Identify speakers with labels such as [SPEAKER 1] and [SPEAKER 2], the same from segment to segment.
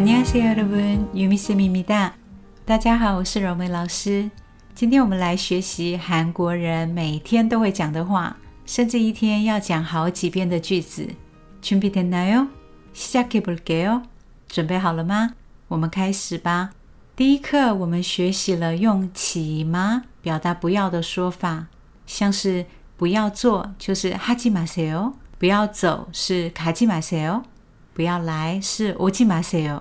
[SPEAKER 1] 안녕하세요，여러분，유미쌤입니다。大家好，我是柔美老师。今天我们来学习韩国人每天都会讲的话，甚至一天要讲好几遍的句子。준비됐나요시작해볼게요准备好了吗？我们开始吧。第一课我们学习了用“起吗”表达不要的说法，像是不要做就是하지마세 요， 不要走是가지마세 요， 不要来是오지마세 요，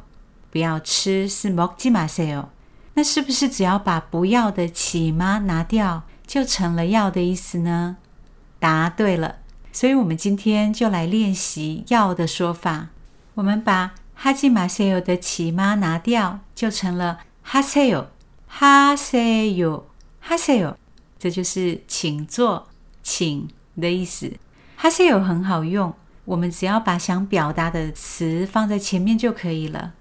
[SPEAKER 1] 不要吃是먹지마세 요。 那是不是只要把不要的“起吗”拿掉，就成了要的意思呢？答对了。所以我们今天就来练习要的说法。我们把하지마세요的“起吗”拿掉，就成了하세 요， 하세 요， 하세 요。 这就是请做、请的意思。하세요很好用，我们只要把想表达的词放在前面就可以了。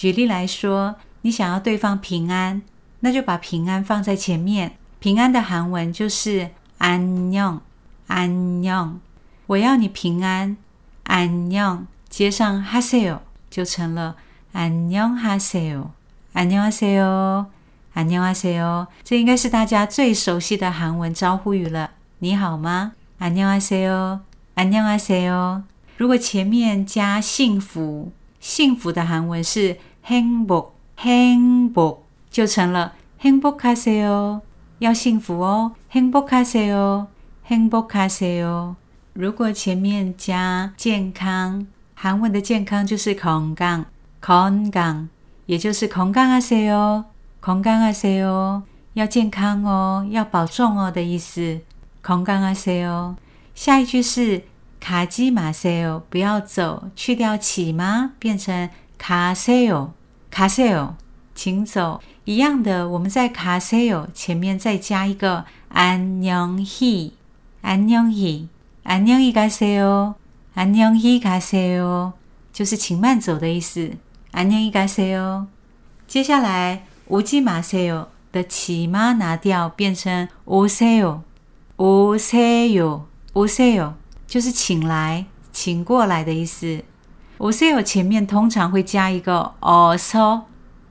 [SPEAKER 1] 举例来说，你想要对方平安，那就把平安放在前面。平安的韩文就是안 녕， 안 녕。 我要你平安，안 녕。 接上하세 요， 就成了안녕하세 요， 안녕하세 요， 안녕하세 요。 这应该是大家最熟悉的韩文招呼语了。你好吗？안녕하세 요， 안녕하세 요。 如果前面加幸福，幸福的韩文是 행 복， 행 복， 就成了행복하세 요， 要幸福哦，행복하세 요， 행복하세 요。 如果前面加健康。韩文的健康就是건강康강也就是건강하세 요， 건강하세 요， 要健康哦，要保重哦的意思。건강하세 요。 下一句是가지마세 요， 不要走，去掉起吗？变成 가세 요, 가세 요， 请走。一样的，我们在가세요前面再加一个안녕 히, 안녕 히, 안녕히가세 요, 안녕히가세 요， 就是请慢走的意思。안녕히가세 요。 接下来오지마세요的起妈拿掉，变成오세 요, 오세 요, 오세 요， 就是请来，请过来的意思。오세요前面通常会加一个어서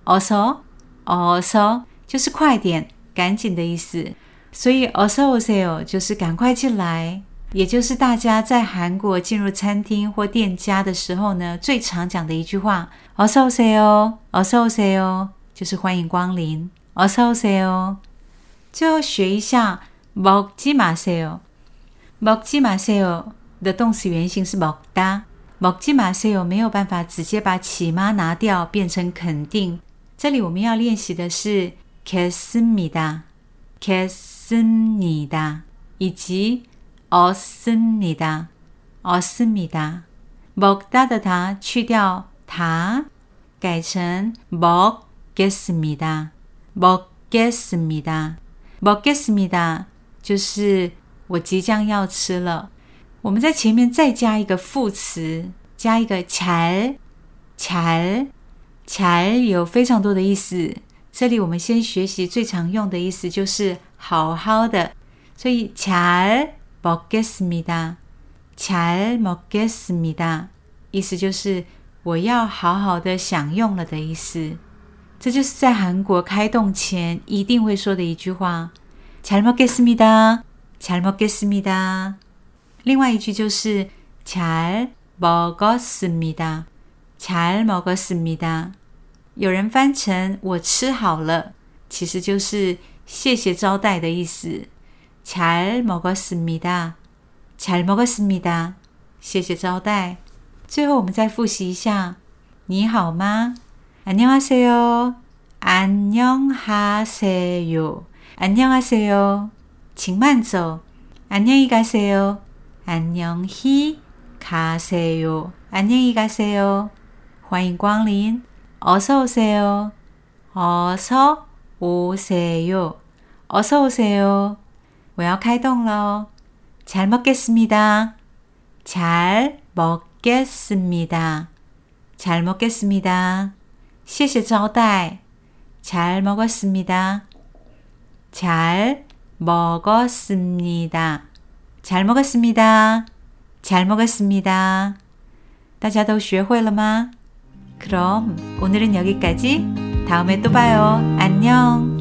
[SPEAKER 1] 어서어서就是快点、赶紧的意思。所以어서오세요就是赶快进来。也就是大家在韩国进入餐厅或店家的时候呢，最常讲的一句话어서오세 요， 어서오세 요， 就是欢迎光临。어서오세 요。 最后学一下먹지마세 요， 먹지마세요的动词原形是먹 다。 먹지마세요没有办法直接把起吗拿掉变成肯定。这里我们要练习的是겠습니 다， 겠습니 다， 以及。없습니 다， 없습니 다。 먹다的다去掉다改成먹겠습니 다， 먹겠습니 다， 먹겠습니 다， 就是我即将要吃了。 我们在前面再加一个副词，加一个잘 잘， 잘有非常多的意思。这里我们先学习最常用的意思，就是好好的。所以잘 먹겠습니 다， 잘 먹겠습니 다， 意思就是我要好好的享用了的意思。这就是在韩国开动前一定会说的一句话。잘먹겠습니 다， 잘먹겠습니 다。 另外一句就是잘먹었습니 다， 잘먹었습니 다。 有人翻成我吃好了，其实就是谢谢招待的意思。잘먹었습니 다， 잘먹었습니 다。 谢谢招待。最后我们再复习一下，你好吗？안녕하세 요， 안녕하세 요， 안녕하세 요。 请慢走。안녕히가세 요， 안녕히가세 요， 안녕히가세 요。 欢迎光临。어서오세 요， 어서오세 요， 어서오세 요。 我要开动喽！잘먹겠습니 다， 잘먹겠습니 다， 잘먹겠습니 다。 谢谢招待。잘먹었습니 다， 잘먹었습니 다， 잘먹었습니 다， 잘먹었습니 다。 大家都学会了吗？ 그럼 오늘은 여기까지. 다음에 또 봐요. 안녕.